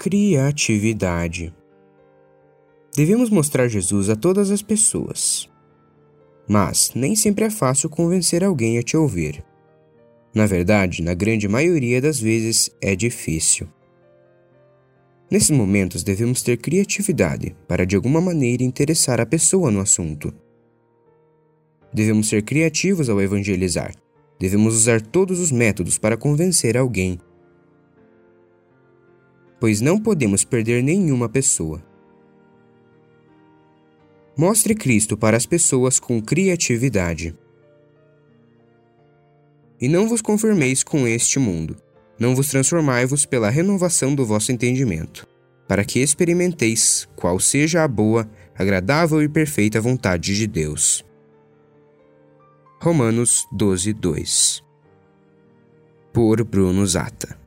Criatividade. Devemos mostrar Jesus a todas as pessoas. Mas nem sempre é fácil convencer alguém a te ouvir. Na verdade, na grande maioria das vezes é difícil. Nesses momentos devemos ter criatividade para de alguma maneira interessar a pessoa no assunto. Devemos ser criativos ao evangelizar. Devemos usar todos os métodos para convencer alguém pois não podemos perder nenhuma pessoa. Mostre Cristo para as pessoas com criatividade. E não vos conformeis com este mundo, não vos transformai-vos pela renovação do vosso entendimento, para que experimenteis qual seja a boa, agradável e perfeita vontade de Deus. Romanos 12, 2 Por Bruno Zata